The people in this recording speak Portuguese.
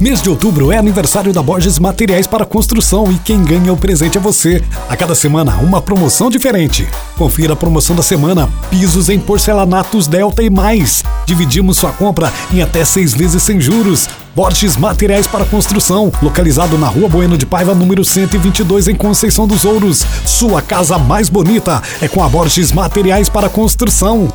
Mês de outubro é aniversário da Borges Materiais para Construção e quem ganha o presente é você. A cada semana, uma promoção diferente. Confira a promoção da semana: pisos em porcelanatos Delta e mais. Dividimos sua compra em até seis vezes sem juros. Borges Materiais para Construção, localizado na Rua Bueno de Paiva, número 122, em Conceição dos Ouros. Sua casa mais bonita é com a Borges Materiais para Construção.